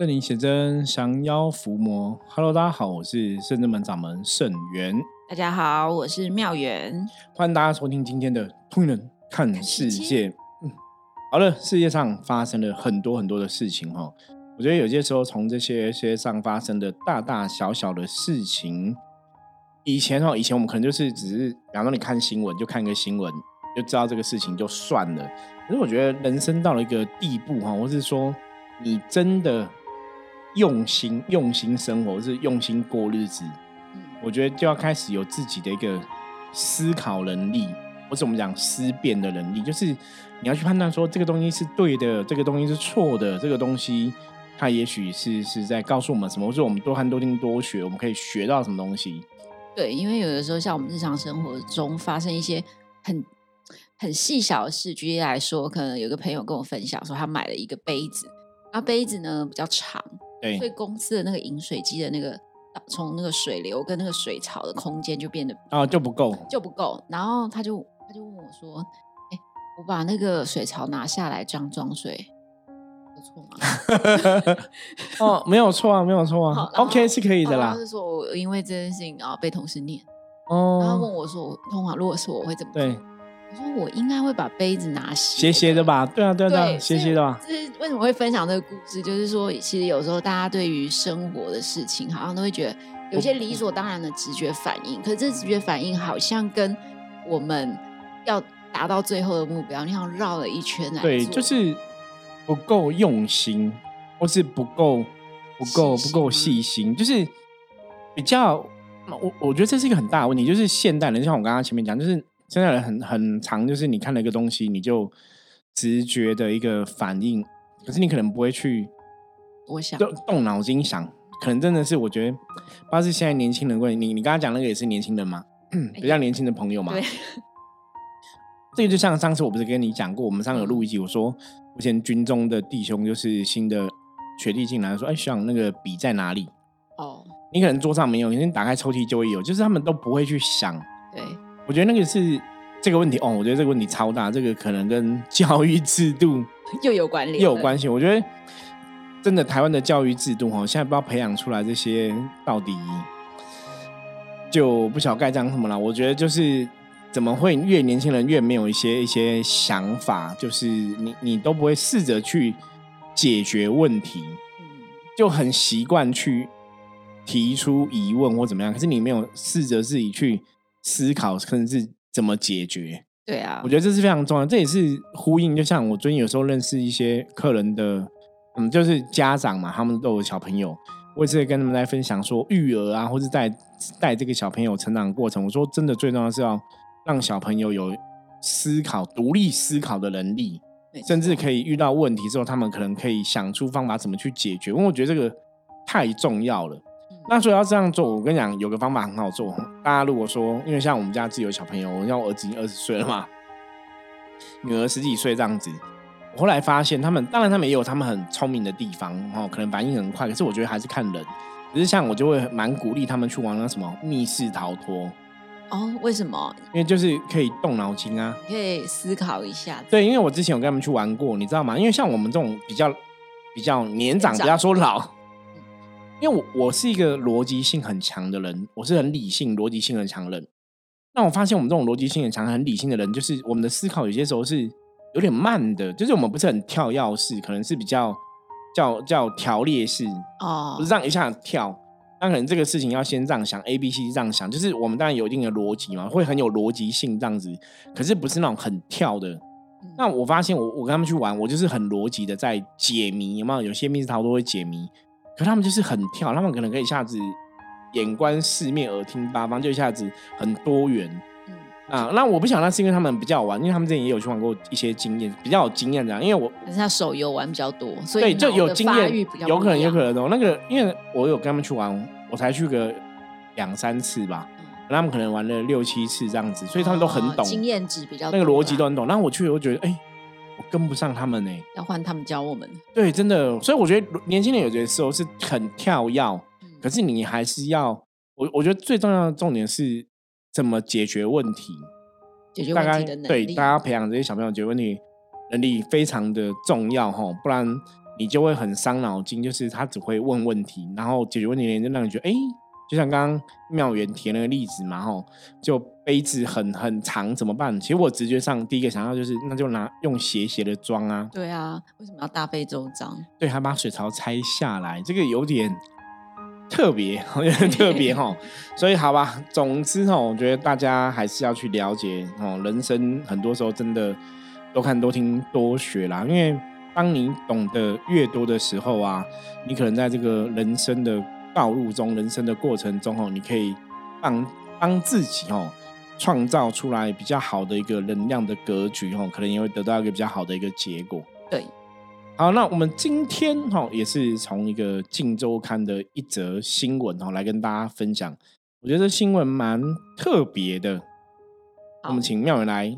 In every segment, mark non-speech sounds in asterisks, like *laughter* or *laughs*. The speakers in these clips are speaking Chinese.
这里写真降妖伏魔。Hello，大家好，我是圣真门掌门圣元。大家好，我是妙元。欢迎大家收听今天的《通人看世界》。嗯，好了，世界上发生了很多很多的事情哈。我觉得有些时候，从这些世界上发生的大大小小的事情，以前哦，以前我们可能就是只是，比方说你看新闻，就看个新闻，就知道这个事情就算了。可是我觉得人生到了一个地步哈，或是说你真的。用心用心生活，是用心过日子。我觉得就要开始有自己的一个思考能力，或者我们讲思辨的能力，就是你要去判断说这个东西是对的，这个东西是错的，这个东西它也许是是在告诉我们什么，或者我们多看多听多学，我们可以学到什么东西。对，因为有的时候像我们日常生活中发生一些很很细小的事，举例来说，可能有个朋友跟我分享说，他买了一个杯子，那杯子呢比较长。所以公司的那个饮水机的那个从那个水流跟那个水槽的空间就变得啊就不够就不够，然后他就他就问我说：“哎，我把那个水槽拿下来这样装水有错吗？” *laughs* 哦，没有错啊，没有错啊，OK 是可以的啦。他是说我因为这件事情然后被同事念哦，然后问我说：“通常如果是我会怎么做？”我说我应该会把杯子拿斜斜的吧，对啊对啊，对斜斜的吧。就是为什么会分享这个故事，就是说其实有时候大家对于生活的事情，好像都会觉得有些理所当然的直觉反应，可是这直觉反应好像跟我们要达到最后的目标，你像绕了一圈来。对，就是不够用心，或是不够不够不够细心，就是比较我我觉得这是一个很大的问题，就是现代人，像我刚刚前面讲，就是。现在人很很长，就是你看了一个东西，你就直觉的一个反应，可是你可能不会去，我想动动脑筋想，可能真的是我觉得，不知道是现在年轻人问你，你刚刚讲那个也是年轻人吗？*clears throat* 比较年轻的朋友嘛。对。*laughs* 这个就像上次我不是跟你讲过，我们上有录一集，我说目前军中的弟兄就是新的学弟进来，说哎，学长那个笔在哪里？哦。你可能桌上没有，你打开抽屉就会有，就是他们都不会去想。对。我觉得那个是这个问题哦，我觉得这个问题超大，这个可能跟教育制度 *laughs* 又有关联，又有关系。我觉得真的台湾的教育制度哈，现在不知道培养出来这些到底就不晓得该讲什么了。我觉得就是怎么会越年轻人越没有一些一些想法，就是你你都不会试着去解决问题，就很习惯去提出疑问或怎么样，可是你没有试着自己去。思考甚至是怎么解决？对啊，我觉得这是非常重要。这也是呼应，就像我最近有时候认识一些客人的，嗯，就是家长嘛，他们都有小朋友，我也是跟他们来分享说育儿啊，或者带带这个小朋友成长过程。我说真的，最重要是要让小朋友有思考、独立思考的能力，甚至可以遇到问题之后，他们可能可以想出方法怎么去解决。因为我觉得这个太重要了。那所以要这样做，我跟你讲，有个方法很好做。大家如果说，因为像我们家自己有小朋友，我像我儿子已经二十岁了嘛，女儿十几岁这样子。我后来发现，他们当然他们也有他们很聪明的地方，哦，可能反应很快。可是我觉得还是看人。只是像我就会蛮鼓励他们去玩那什么密室逃脱。哦，为什么？因为就是可以动脑筋啊，可以思考一下。对，因为我之前有跟他们去玩过，你知道吗？因为像我们这种比较比较年长，不要说老。因为我我是一个逻辑性很强的人，我是很理性、逻辑性很强的人。那我发现我们这种逻辑性很强、很理性的人，就是我们的思考有些时候是有点慢的，就是我们不是很跳跃式，可能是比较叫叫条列式哦，不是这样一下跳。那可能这个事情要先这样想，A、B、C 这样想，就是我们当然有一定的逻辑嘛，会很有逻辑性这样子。可是不是那种很跳的。那我发现我我跟他们去玩，我就是很逻辑的在解谜，有没有？有些密室逃脱会解谜。可他们就是很跳，他们可能可以一下子眼观四面，耳听八方，就一下子很多元。嗯啊，那我不想那是因为他们比较玩，因为他们之前也有去玩过一些经验，比较有经验这样。因为我但是他手游玩比较多，所以就有经验，有可能有可能哦。那个因为我有跟他们去玩，我才去个两三次吧，他们可能玩了六七次这样子，所以他们都很懂，经验值比较那个逻辑都很懂。然后我去，我觉得哎。跟不上他们呢，要换他们教我们。对，真的，所以我觉得年轻人有些时候是很跳跃，可是你还是要我，我觉得最重要的重点是怎么解决问题，解决问题的能力。对，大家培养这些小朋友解决问题能力非常的重要哈，不然你就会很伤脑筋，就是他只会问问题，然后解决问题的人就让你觉得，哎，就像刚刚妙元提那个例子嘛，吼，就杯子很很长怎么办？其实我直觉上第一个想到就是，那就拿用斜斜的装啊。对啊，为什么要大费周章？对，还把水槽拆下来，这个有点。特别，*laughs* 有点特别 *laughs* 哈，所以好吧，总之哈，我觉得大家还是要去了解哦，人生很多时候真的多看多听多学啦，因为当你懂得越多的时候啊，你可能在这个人生的道路中、人生的过程中哦，你可以帮帮自己哦创造出来比较好的一个能量的格局哦，可能也会得到一个比较好的一个结果。对。好，那我们今天哈也是从一个《镜周刊》的一则新闻哈来跟大家分享。我觉得新闻蛮特别的，我们请妙人来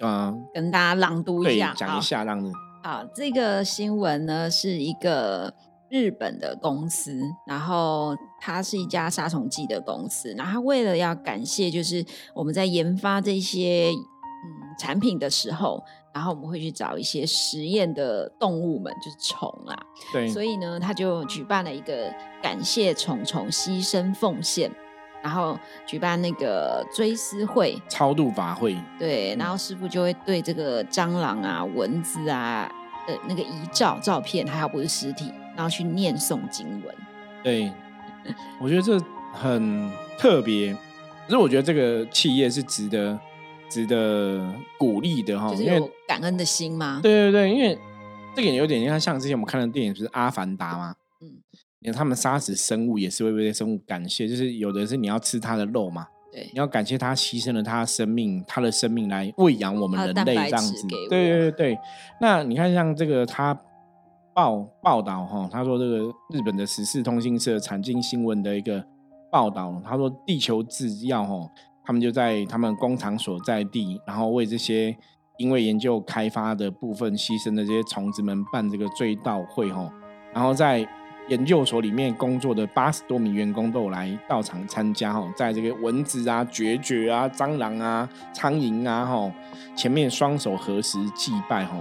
啊跟大家朗读一下，讲一下，让人好。这个新闻呢是一个日本的公司，然后它是一家杀虫剂的公司，然后为了要感谢，就是我们在研发这些嗯产品的时候。然后我们会去找一些实验的动物们，就是虫啊。对。所以呢，他就举办了一个感谢虫虫牺牲奉献，然后举办那个追思会、超度法会。对。然后师傅就会对这个蟑螂啊、蚊子啊的那个遗照照片，还有不是尸体，然后去念诵经文。对。我觉得这很特别，可是我觉得这个企业是值得。值得鼓励的哈，就是有感恩的心吗？对对对，因为这个有点像像之前我们看的电影，就是《阿凡达》嘛。嗯，因为他们杀死生物也是为这些生物感谢，就是有的是你要吃它的肉嘛，对，你要感谢他牺牲了他的生命，他的生命来喂养我们人类这样子。对对对对，那你看像这个他报报道哈，他说这个日本的时事通信社产经新闻的一个报道，他说地球制药哈。他们就在他们工厂所在地，然后为这些因为研究开发的部分牺牲的这些虫子们办这个追悼会哈，然后在研究所里面工作的八十多名员工都有来到场参加哈，在这个蚊子啊、决绝啊、蟑螂啊、苍蝇啊哈前面双手合十祭拜哈。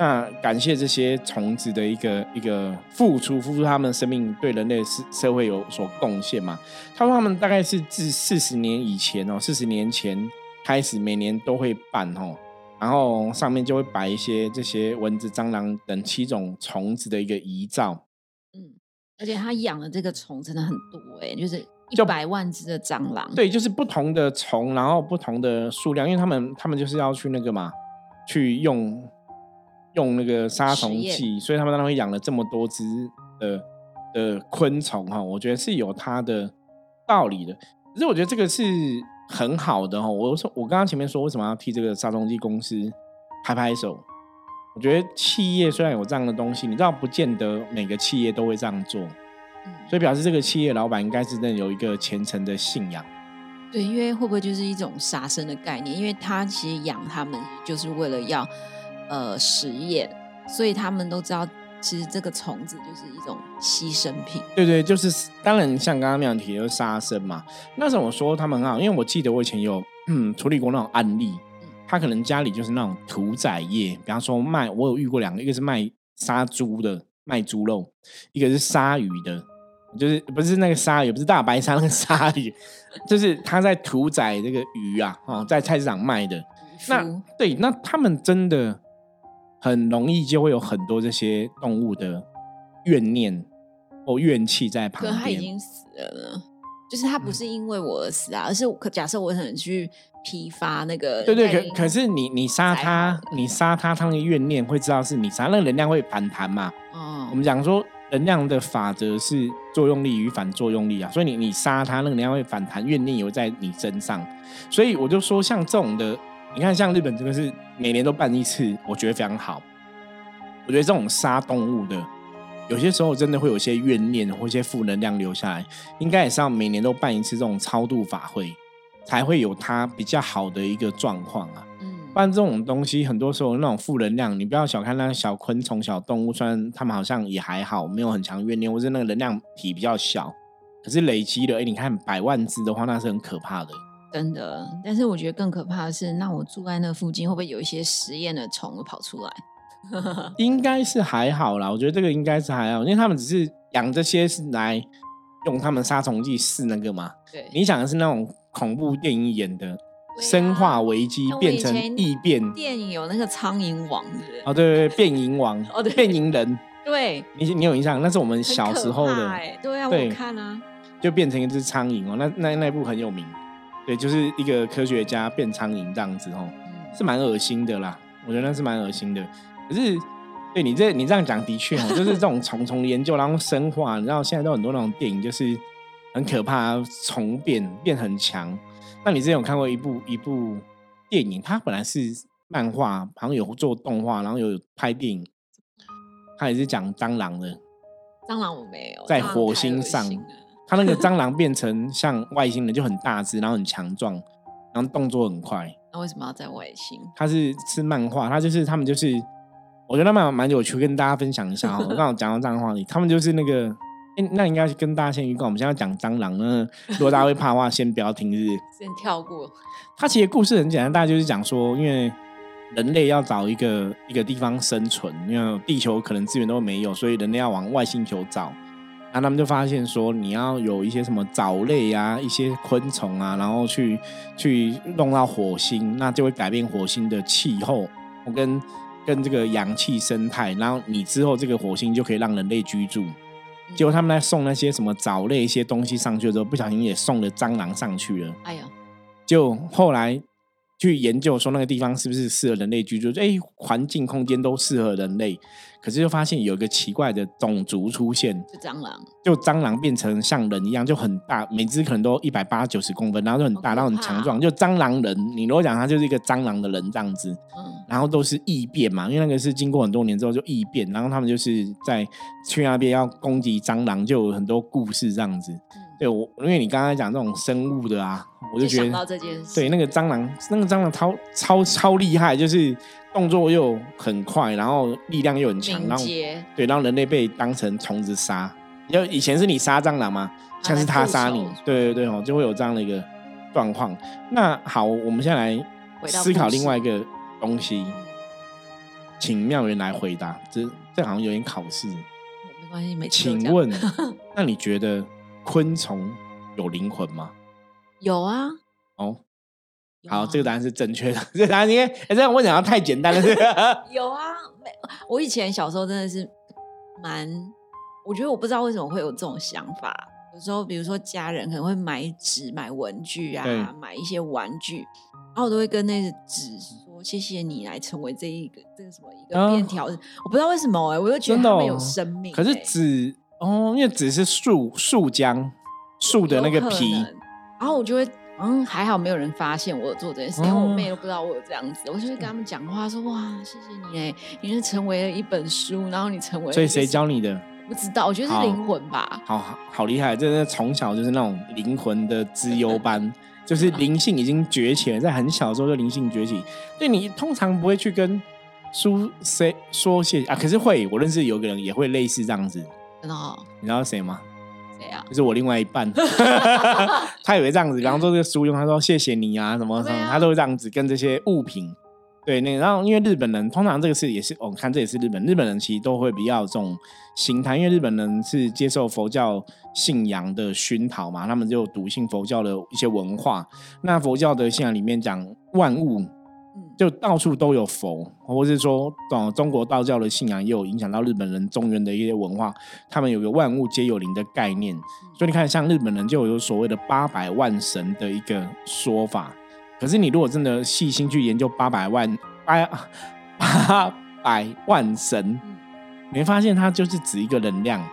那感谢这些虫子的一个一个付出，付出他们生命对人类社社会有所贡献嘛？他说他们大概是自四十年以前哦，四十年前开始每年都会办哦，然后上面就会摆一些这些蚊子、蟑螂等七种虫子的一个遗照。嗯，而且他养的这个虫真的很多哎，就是一百万只的蟑螂。对，就是不同的虫，然后不同的数量，因为他们他们就是要去那个嘛，去用。用那个杀虫剂，所以他们当然会养了这么多只的的昆虫哈，我觉得是有它的道理的。可是我觉得这个是很好的哈。我说我刚刚前面说为什么要替这个杀虫剂公司拍拍手？我觉得企业虽然有这样的东西，你知道不见得每个企业都会这样做，嗯所以表示这个企业老板应该是真的有一个虔诚的信仰。对，因为会不会就是一种杀生的概念？因为他其实养他们就是为了要。呃，实验，所以他们都知道，其实这个虫子就是一种牺牲品。对对，就是当然，像刚刚那样提的杀生嘛。那时候我说他们很好，因为我记得我以前有嗯处理过那种案例，他可能家里就是那种屠宰业，比方说卖，我有遇过两个，一个是卖杀猪的，卖猪肉；一个是杀鱼的，就是不是那个鲨鱼，不是大白鲨那个鲨鱼，就是他在屠宰这个鱼啊，哦，在菜市场卖的。那对，那他们真的。很容易就会有很多这些动物的怨念或怨气在旁边。可他已经死了，就是他不是因为我而死啊，而是可假设我可能去批发那个。对对，可可是你你杀他，你杀他，他那个怨念会知道是你杀，那个能量会反弹嘛？哦。我们讲说能量的法则是作用力与反作用力啊，所以你你杀他，那个能量会反弹，怨念会在你身上。所以我就说，像这种的。你看，像日本这个是每年都办一次，我觉得非常好。我觉得这种杀动物的，有些时候真的会有一些怨念或一些负能量留下来，应该也是要每年都办一次这种超度法会，才会有它比较好的一个状况啊。嗯，不然这种东西很多时候那种负能量，你不要小看那小昆虫、小动物，虽然它们好像也还好，没有很强怨念，或是那个能量体比较小，可是累积了，哎，你看百万只的话，那是很可怕的。真的，但是我觉得更可怕的是，那我住在那附近会不会有一些实验的虫跑出来？*laughs* 应该是还好啦，我觉得这个应该是还好，因为他们只是养这些是来用他们杀虫剂试那个嘛。对，你想的是那种恐怖电影演的啊生化危机变成异变电影有那个苍蝇王？哦，对对对，变蝇王哦对变蝇人，对，你你有印象？那是我们小时候的，欸对啊，我看啊，就变成一只苍蝇哦，那那那部很有名，对，就是一个科学家变苍蝇这样子哦。嗯是蛮恶心的啦，我觉得那是蛮恶心的。可是，对你这你这样讲的确哦，就是这种虫虫研究，然后生化，你知道现在都很多那种电影，就是很可怕，虫变变很强。那你之前有看过一部一部电影，它本来是漫画，好像有做动画，然后有拍电影，它也是讲蟑螂的。蟑螂我没有，在火星上它那个蟑螂变成像外星人，就很大只，然后很强壮，然后动作很快。那为什么要在外星？它是是漫画，它就是他们就是，我觉得蛮蛮有趣，跟大家分享一下哦。*laughs* 我刚好讲到这样的话题，他们就是那个，诶那应该是跟大家先预告，我们现在要讲蟑螂呢。如果大家会怕的话，先不要听，是？*laughs* 先跳过，它其实故事很简单，大家就是讲说，因为人类要找一个一个地方生存，因为地球可能资源都没有，所以人类要往外星球找。然后他们就发现说，你要有一些什么藻类啊，一些昆虫啊，然后去去弄到火星，那就会改变火星的气候跟跟这个氧气生态，然后你之后这个火星就可以让人类居住。结果他们在送那些什么藻类一些东西上去的时候，不小心也送了蟑螂上去了。哎呀，就后来去研究说那个地方是不是适合人类居住，哎，环境空间都适合人类，可是就发现有一个奇怪的种族出现，就蟑螂，就蟑螂变成像人一样，就很大，每只可能都一百八九十公分，然后就很大，然后很强壮，就蟑螂人。你如果讲它就是一个蟑螂的人这样子，嗯，然后都是异变嘛，因为那个是经过很多年之后就异变，然后他们就是在去那边要攻击蟑螂，就有很多故事这样子。对我，因为你刚才讲这种生物的啊，我就觉得这件事，对那个蟑螂，那个蟑螂超超超厉害，就是动作又很快，然后力量又很强，敏然后捷，对，让人类被当成虫子杀。就以前是你杀蟑螂嘛，他像是他杀你，对对对哦，就会有这样的一个状况。那好，我们现在来思考另外一个东西，嗯请妙人来回答。这这好像有点考试。没关系，每次都这样请问，*laughs* 那你觉得昆虫有灵魂吗？有啊？哦，有好，这个啊答案是正确的。*laughs* 这个答案因为哎，这样我讲的太简单了，*laughs* 有啊，没，我以前小时候真的是蛮，我觉得我不知道为什么会有这种想法。有时候，比如说家人可能会买纸、买文具啊，买一些玩具，然后我都会跟那个纸说：“谢谢你来成为这一个这个什么一啊个便条。我不知道为什么哎、我就觉得他们有哦生命、可是欸纸哦，因为只是树树浆树的那个皮，然后我就会，嗯，还好没有人发现我有做这件事，因为我哦妹都不知道我有这样子，我就会跟他们讲话说，哇，谢谢你哎，你是成为了一本书，然后你成为了所以谁教你的？不知道，我觉得是灵魂吧，好好好厉害！真的从小就是那种灵魂的资优班，就是 *laughs* 灵性已经崛起了，在很小的时候就灵性崛起。对你通常不会去跟书谁说谢谢啊，可是会，我认识有个人也会类似这样子，真的哦，你知道谁吗？谁啊？就是我另外一半，*laughs* *laughs* 他也会这样子，比方说这个书用，他说谢谢你啊，什么什么，对啊他都会这样子跟这些物品。对，那个然后因为日本人通常这个是也是，我、看这也是日本日本人其实都会比较有这种心态，因为日本人是接受佛教信仰的熏陶嘛，他们就笃信佛教的一些文化。那佛教的信仰里面讲万物嗯，就到处都有佛，或是说，哦，中国道教的信仰也有影响到日本人中原的一些文化，他们有个万物皆有灵的概念，所以你看，像日本人就有所谓的八百万神的一个说法。可是你如果真的细心去研究八百万八八百万神，嗯你会发现它就是指一个能量。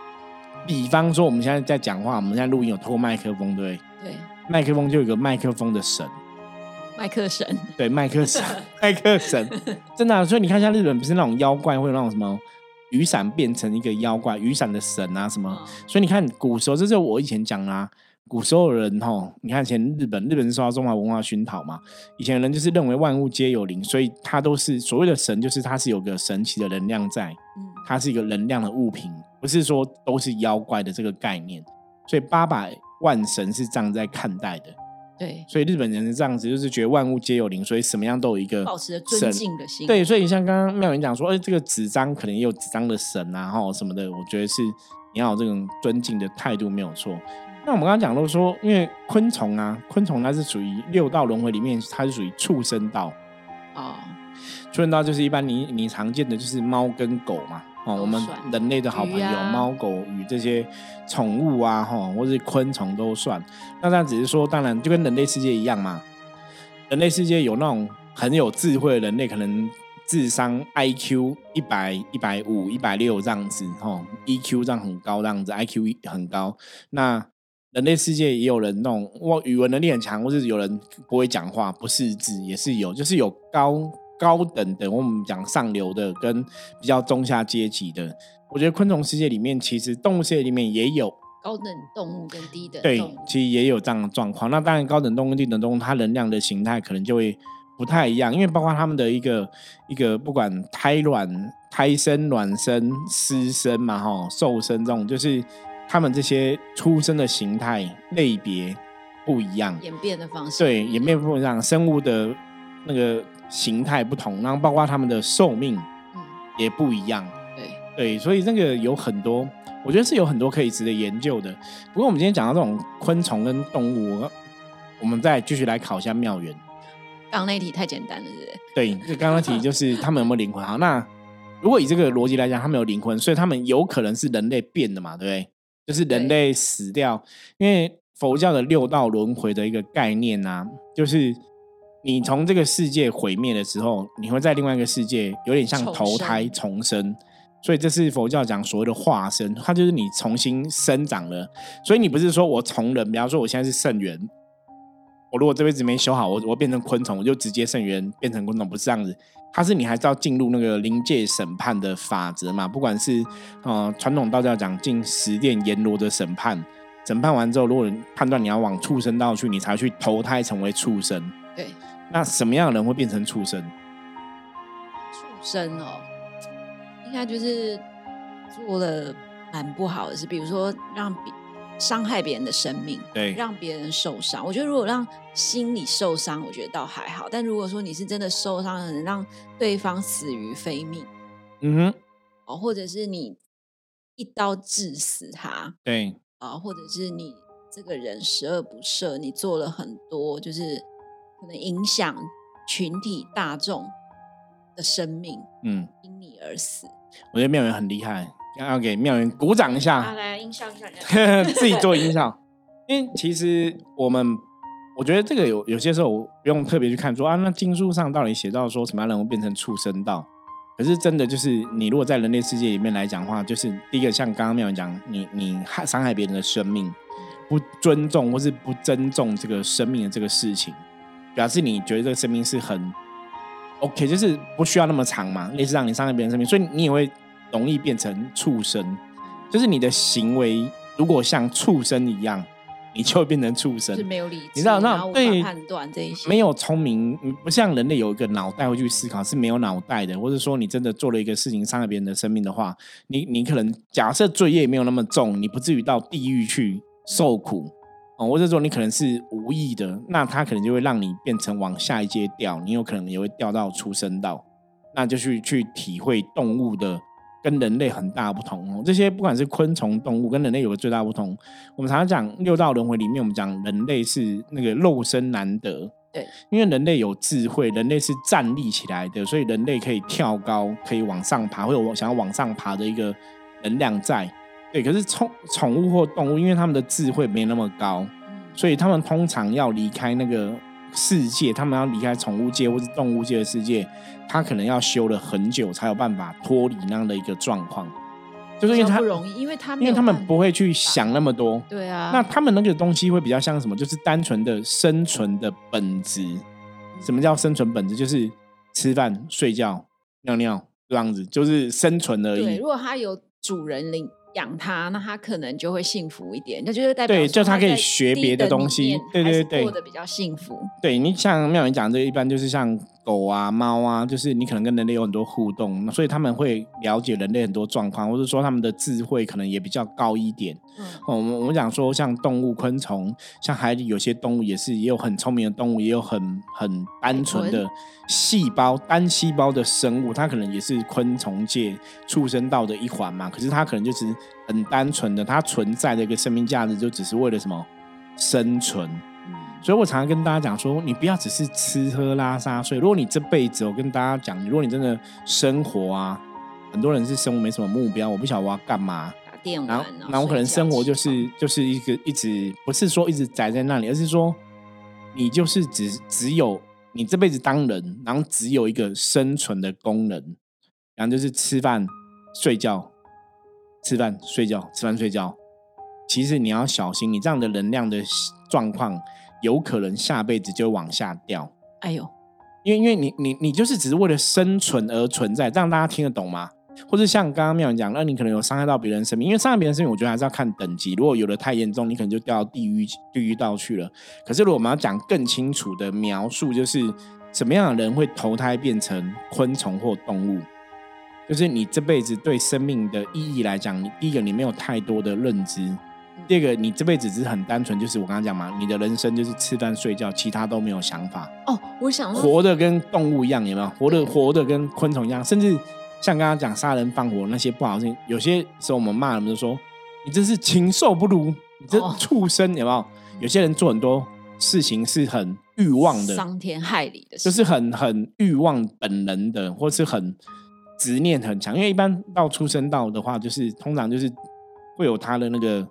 比方说，我们现在在讲话，我们现在录音有透过麦克风，对不对？对，麦克风就有一个麦克风的神，麦克神，对，麦克神，*laughs* 麦克神，真的啊、所以你看，像日本不是那种妖怪会有那种什么雨伞变成一个妖怪，雨伞的神啊什么，嗯。所以你看古时候，这就是我以前讲啦、古时候的人哈，你看以前日本，日本是受到中华文化熏陶嘛，以前的人就是认为万物皆有灵，所以他都是所谓的神，就是它是有个神奇的能量在，嗯，它是一个能量的物品，不是说都是妖怪的这个概念。所以八百万神是这样在看待的。对，所以日本人是这样子，就是觉得万物皆有灵，所以什么样都有一个保持着尊敬的心。对，所以像刚刚妙云讲说，哎，这个纸张可能也有纸张的神啊，哈什么的，我觉得是你要有这种尊敬的态度没有错。那我们刚刚讲到说，因为昆虫啊，昆虫它是属于六道轮回里面，它是属于畜生道。哦，畜生道就是一般你你常见的就是猫跟狗嘛。哦，我们人类的好朋友，猫狗与这些宠物啊，哈，或是昆虫都算。那这样只是说，当然就跟人类世界一样嘛。人类世界有那种很有智慧的人类，可能智商 I Q 一百、一百五、一百六这样子，哈，E Q 这样很高，这样子 I Q 很高。那人类世界也有人那种哇，语文能力很强，或是有人不会讲话、不识字，也是有，就是有高。高等的，我们讲上流的，跟比较中下阶级的，我觉得昆虫世界里面，其实动物世界里面也有高等动物跟低等。对，其实也有这样的状况。那当然，高等动物跟、低等动物，它能量的形态可能就会不太一样，因为包括他们的一个一个，不管胎卵、胎生、卵生、湿生嘛，哈，受生这种，就是他们这些出生的形态类别不一样，演变的方式对，演变不一样，生物的那个。形态不同，然后包括他们的寿命，嗯，也不一样。对对，所以那个有很多，我觉得是有很多可以值得研究的。不过我们今天讲到这种昆虫跟动物，我们再继续来考一下妙缘。刚刚那题太简单了，是不是？对，就刚刚题就是他们有没有灵魂？好，那如果以这个逻辑来讲，他们有灵魂，所以他们有可能是人类变的嘛？对不对？就是人类死掉，因为佛教的六道轮回的一个概念啊，就是。你从这个世界毁灭的时候，你会在另外一个世界，有点像投胎重生，所以这是佛教讲所谓的化身，它就是你重新生长了。所以你不是说我从人，比方说我现在是圣元，我如果这辈子没修好，我我变成昆虫，我就直接圣元变成昆虫，不是这样子。它是你还是要进入那个临界审判的法则嘛？不管是呃传统道教讲进十殿阎罗的审判，审判完之后，如果判断你要往畜生道去，你才去投胎成为畜生。对。那什么样的人会变成畜生？畜生哦，应该就是做了蛮不好的事，比如说让别伤害别人的生命，对，让别人受伤。我觉得如果让心理受伤，我觉得倒还好。但如果说你是真的受伤，能让对方死于非命，嗯哼，哦，或者是你一刀致死他，对，啊，或者是你这个人十恶不赦，你做了很多，就是。可能影响群体大众的生命，嗯，因你而死。我觉得妙元很厉害，要给妙元鼓掌一下。来音效一下，*laughs* 自己做音效。因为其实我们，我觉得这个有有些时候不用特别去看说啊，那经书上到底写到说什么样人物变成畜生道？可是真的就是，你如果在人类世界里面来讲话，就是第一个像刚刚妙元讲，你你害伤害别人的生命，不尊重或是不尊重这个生命的这个事情。表示你觉得这个生命是很 OK，就是不需要那么长嘛，类似让你伤害别人生命，所以你也会容易变成畜生。就是你的行为如果像畜生一样，你就会变成畜生，是没有理智，你知道那对判断这一些没有聪明，不像人类有一个脑袋会去思考，是没有脑袋的。或者说你真的做了一个事情伤害别人的生命的话，你你可能假设罪业没有那么重，你不至于到地狱去受苦。哦，或者说你可能是无意的，那他可能就会让你变成往下一阶掉，你有可能也会掉到出生道，那就去去体会动物的跟人类很大不同哦。这些不管是昆虫动物跟人类有个最大不同，我们常常讲六道轮回里面，我们讲人类是那个肉身难得，对，因为人类有智慧，人类是站立起来的，所以人类可以跳高，可以往上爬，会有想要往上爬的一个能量在。对，可是宠宠物或动物，因为他们的智慧没那么高，所以他们通常要离开那个世界，他们要离开宠物界或是动物界的世界，他可能要修了很久才有办法脱离那样的一个状况。就是因为他不容易，因为他因为他们不会去想那么多。对啊，那他们那个东西会比较像什么？就是单纯的生存的本质。什么叫生存本质？就是吃饭、睡觉、尿尿这样子，就是生存而已。对，如果他有主人领。养它，那它可能就会幸福一点。那就是代表对，就它可以学别的东西。对对对，过得比较幸福。对你像妙云讲这个，一般就是像狗啊、猫啊，就是你可能跟人类有很多互动，那所以他们会了解人类很多状况，或者说他们的智慧可能也比较高一点。嗯哦，我们我们讲说，像动物、昆虫，像海里有些动物也是，也有很聪明的动物，也有很很单纯的细胞、单细胞的生物，它可能也是昆虫界畜生道的一环嘛。可是它可能就是很单纯的，它存在的一个生命价值就只是为了什么生存。嗯所以我常常跟大家讲说，你不要只是吃喝拉撒睡。如果你这辈子，我跟大家讲，如果你真的生活啊，很多人是生活没什么目标，我不晓得我要干嘛。打电玩，然后，然然后可能生活就是就是一个一直不是说一直宅在那里，而是说你就是只只有你这辈子当人，然后只有一个生存的功能，然后就是吃饭、睡觉、吃饭、睡觉、吃饭、睡觉。其实你要小心，你这样的能量的状况，有可能下辈子就往下掉。哎呦，因为因为你你你就是只是为了生存而存在，这样大家听得懂吗？或者像刚刚妙人讲，那你可能有伤害到别人生命，因为伤害别人生命，我觉得还是要看等级。如果有的太严重，你可能就掉到地狱地狱道去了。可是如果我们要讲更清楚的描述，就是什么样的人会投胎变成昆虫或动物，就是你这辈子对生命的意义来讲，你第一个你没有太多的认知，第二个你这辈子只是很单纯，就是我刚刚讲嘛，你的人生就是吃饭睡觉，其他都没有想法。哦，我想，活的跟动物一样，有没有？活的活的跟昆虫一样，甚至像刚刚讲杀人放火那些不好的事情，有些时候我们骂人们就说你真是禽兽不如，你这哦畜生，有没有？有些人做很多事情是很欲望的，伤天害理的事，就是很很欲望本能的，或是很执念很强。因为一般到出生到的话，就是通常就是会有他的那个，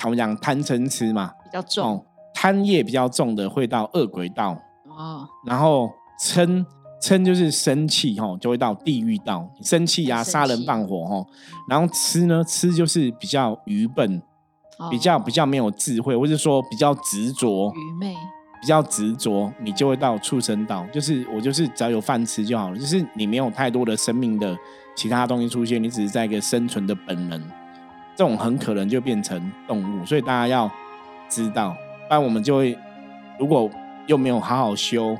他们讲贪嗔痴嘛，比较重哦，贪业比较重的会到恶鬼道。哦，然后嗔嗔就是生气吼，就会到地狱道。生气啊，生气杀人放火吼。然后吃呢，吃就是比较愚笨，比较比较没有智慧，或者说比较执着，愚昧，比较执着，你就会到畜生道。就是我就是只要有饭吃就好了，就是你没有太多的生命的其他东西出现，你只是在一个生存的本能，这种很可能就变成动物。所以大家要知道，不然我们就会如果又没有好好修，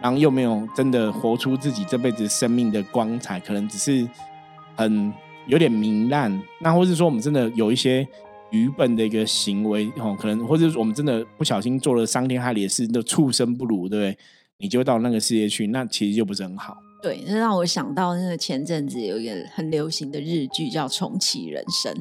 然后又没有真的活出自己这辈子生命的光彩，可能只是很有点糜烂。那或是说我们真的有一些愚笨的一个行为哦，可能或者是我们真的不小心做了伤天害理的事，那畜生不如，对不对？你就到那个世界去，那其实就不是很好。对，这让我想到那个前阵子有一个很流行的日剧叫《重启人生》，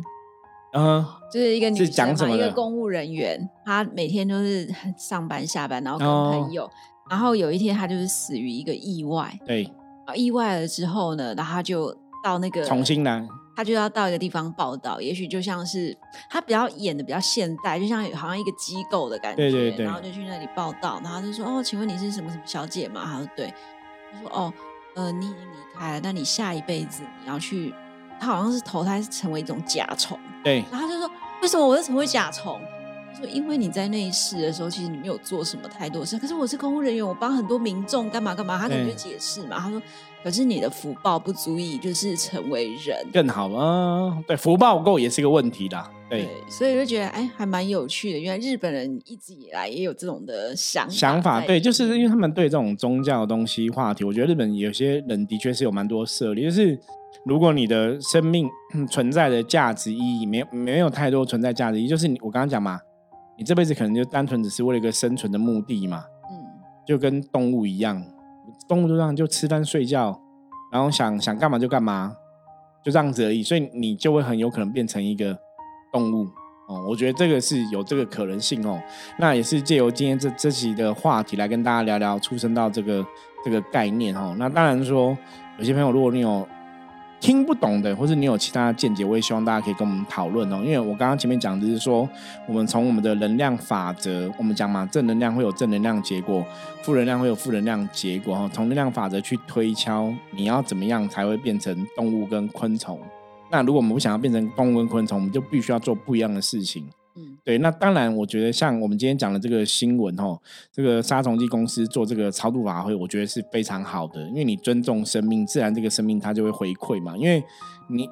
嗯，就是一个女是生嘛，一个公务人员，她每天都是上班下班，然后跟哦。朋友，然后有一天她就是死于一个意外，对，啊意外了之后呢，然后她就到那个重新来，她就要到一个地方报道，也许就像是她比较演的比较现代，就像好像一个机构的感觉，对对对然后就去那里报道，然后就说哦，请问你是什么什么小姐吗？她说对，她说哦，呃，你已经离开了，那你下一辈子你要去，他好像是投胎成为一种甲虫，对，然后他就说为什么我为什么会甲虫？他说因为你在那一世的时候，其实你没有做什么太多事，可是我是公务人员，我帮很多民众干嘛干嘛，他可能就解释嘛，他说可是你的福报不足以就是成为人。更好啊。对，福报不够也是一个问题啦。对，所以就觉得哎，还蛮有趣的。原来日本人一直以来也有这种的想想法对，就是因为他们对这种宗教的东西话题，我觉得日本有些人的确是有蛮多涉猎，就是如果你的生命嗯存在的价值意义没有没有太多存在价值意义，就是你我刚刚讲嘛，你这辈子可能就单纯只是为了一个生存的目的嘛，嗯，就跟动物一样，动物就这样就吃饭睡觉，然后想想干嘛就干嘛，就这样子而已，所以你就会很有可能变成一个动物哦。我觉得这个是有这个可能性哦。那也是借由今天这这期的话题来跟大家聊聊出生到这个这个概念哦。那当然说，有些朋友如果你有听不懂的，或是你有其他的见解，我也希望大家可以跟我们讨论哦。因为我刚刚前面讲的是说，我们从我们的能量法则，我们讲嘛，正能量会有正能量结果，负能量会有负能量结果哈。从能量法则去推敲，你要怎么样才会变成动物跟昆虫？那如果我们不想要变成动物跟昆虫，我们就必须要做不一样的事情。嗯对，那当然，我觉得像我们今天讲的这个新闻哦，这个杀虫剂公司做这个超度法会，我觉得是非常好的，因为你尊重生命，自然这个生命它就会回馈嘛。因为你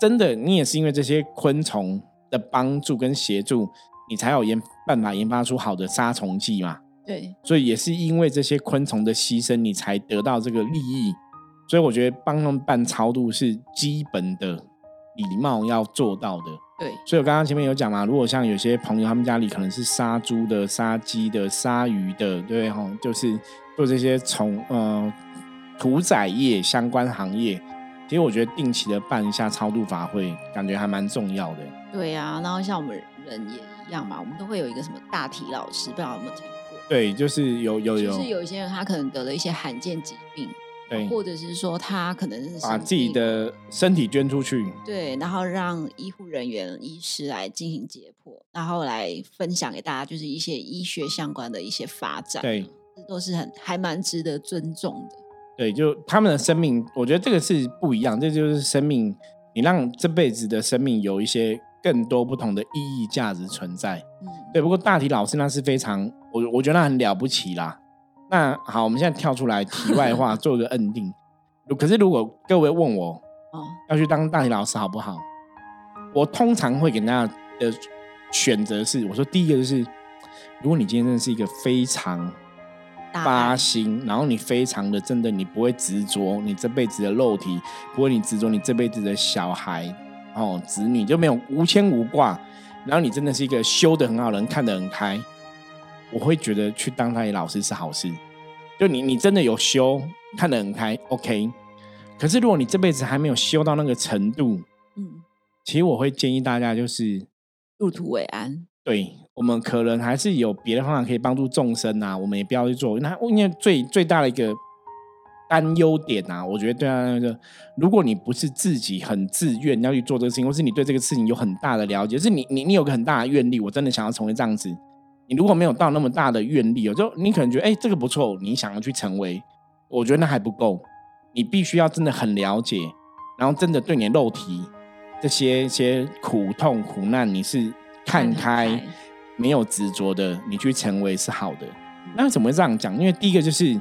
真的，你也是因为这些昆虫的帮助跟协助，你才有研办法研发出好的杀虫剂嘛，对，所以也是因为这些昆虫的牺牲，你才得到这个利益。所以我觉得帮他们办超度是基本的礼貌要做到的。对，所以我刚刚前面有讲嘛，如果像有些朋友他们家里可能是杀猪的、杀鸡的、杀鱼的，对哈，就是做这些从呃屠宰业相关行业，其实我觉得定期的办一下超度法会，感觉还蛮重要的。对啊，然后像我们人也一样嘛，我们都会有一个什么大体老师，不知道有没有听过？对，就是有有有，就是有一些人他可能得了一些罕见疾病。对，或者是说他可能是把自己的身体捐出去，对，然后让医护人员、医师来进行解剖，然后来分享给大家，就是一些医学相关的一些发展，对，这都是很还蛮值得尊重的。对，就他们的生命，我觉得这个是不一样，这就是生命，你让这辈子的生命有一些更多不同的意义、价值存在。嗯，对。不过大体老师那是非常，我我觉得那很了不起啦。那好，我们现在跳出来题外话，*laughs* 做一个认定。可是如果各位问我，哦，要去当大学老师好不好？我通常会给大家的选择是，我说第一个就是，如果你今天真的是一个非常发心，然后你非常的真的，你不会执着你这辈子的肉体，不会你执着你这辈子的小孩哦子女，就没有无牵无挂，然后你真的是一个修的很好，人看得很开。我会觉得去当他的老师是好事，就你你真的有修，看得很开，OK。可是如果你这辈子还没有修到那个程度，嗯，其实我会建议大家就是入土为安。对我们可能还是有别的方法可以帮助众生啊，我们也不要去做。那因为最最大的一个担忧点啊，我觉得对啊，那个如果你不是自己很自愿要去做这个事情，或是你对这个事情有很大的了解，是你你你有个很大的愿力，我真的想要成为这样子。你如果没有到那么大的愿力，就你可能觉得，哎，这个不错，你想要去成为，我觉得那还不够。你必须要真的很了解，然后真的对你的肉体这些些苦痛苦难，你是看开，没有执着的，你去成为是好的。那怎么会这样讲？因为第一个就是，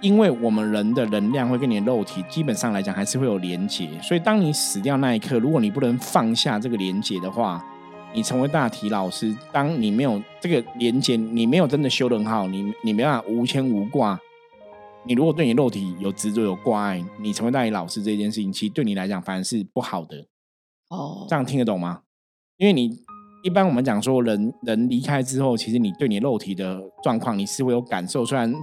因为我们人的能量会跟你的肉体基本上来讲还是会有连结，所以当你死掉那一刻，如果你不能放下这个连结的话。你成为大体老师，当你没有这个连接，你没有真的修得很好，你你没办法无牵无挂。你如果对你肉体有执着有挂碍，你成为大体老师这件事情，其实对你来讲反而是不好的。哦，这样听得懂吗？因为你一般我们讲说，人人离开之后，其实你对你肉体的状况你是会有感受，虽然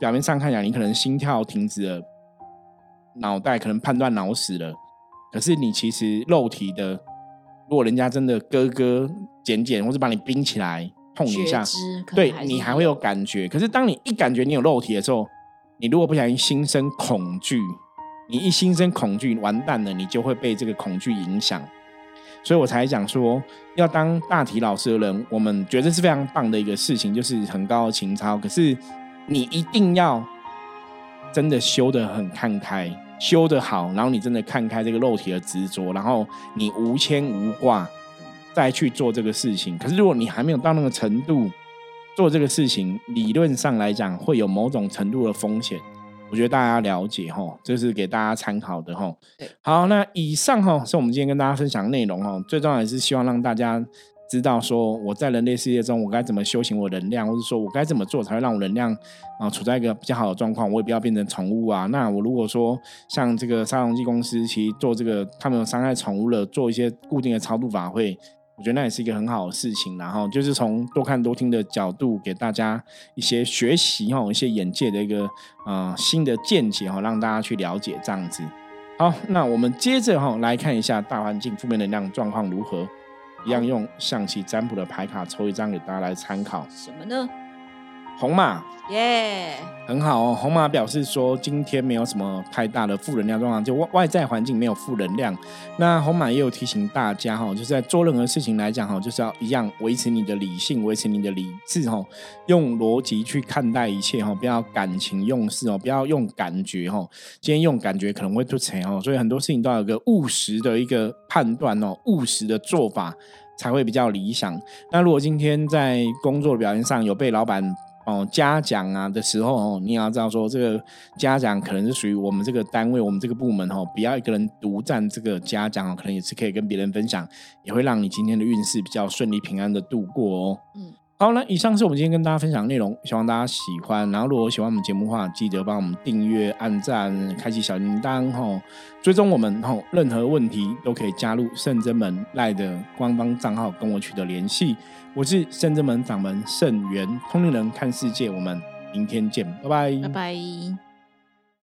表面上看起来你可能心跳停止了，脑袋可能判断脑死了，可是你其实肉体的。如果人家真的割割剪剪，或是把你冰起来碰一下，对你还会有感觉。可是当你一感觉你有肉体的时候，你如果不小心心生恐惧，你一心生恐惧，完蛋了，你就会被这个恐惧影响。所以我才讲说，要当大体老师的人，我们觉得是非常棒的一个事情，就是很高的情操。可是你一定要真的修得很看开。修得好，然后你真的看开这个肉体的执着，然后你无牵无挂，再去做这个事情。可是如果你还没有到那个程度做这个事情，理论上来讲会有某种程度的风险。我觉得大家了解哈，这是给大家参考的哈。好，那以上哈是我们今天跟大家分享的内容哈，最重要的是希望让大家。知道说我在人类世界中，我该怎么修行我能量，或者说我该怎么做才会让我能量啊处在一个比较好的状况，我也不要变成宠物啊。那我如果说像这个杀虫剂公司，其实做这个他们有伤害宠物了，做一些固定的超度法会，我觉得那也是一个很好的事情。然后就是从多看多听的角度，给大家一些学习哈，一些眼界的一个呃新的见解哈，让大家去了解这样子。好，那我们接着哈来看一下大环境负面能量状况如何。一样用象棋占卜的牌卡抽一张给大家来参考。什么呢？红马。耶，很好哦。红马表示说，今天没有什么太大的负能量状况，就外外在环境没有负能量。那红马也有提醒大家哈，就是在做任何事情来讲哈，就是要一样维持你的理性，维持你的理智哈，用逻辑去看待一切哈，不要感情用事哦，不要用感觉哈。今天用感觉可能会出错哦，所以很多事情都要有个务实的一个判断哦，务实的做法才会比较理想。那如果今天在工作表现上有被老板哦，嘉奖啊的时候哦，你也要知道说，这个嘉奖可能是属于我们这个单位、我们这个部门哦，不要一个人独占这个嘉奖哦，可能也是可以跟别人分享，也会让你今天的运势比较顺利、平安的度过哦。嗯，好，那以上是我们今天跟大家分享的内容，希望大家喜欢。然后如果喜欢我们节目的话，记得帮我们订阅、按赞、开启小铃铛，吼，追踪我们，吼，任何问题都可以加入圣真门赖的官方账号跟我取得联系。我是圣真门掌门圣元通灵人看世界，我们明天见，拜拜，拜拜。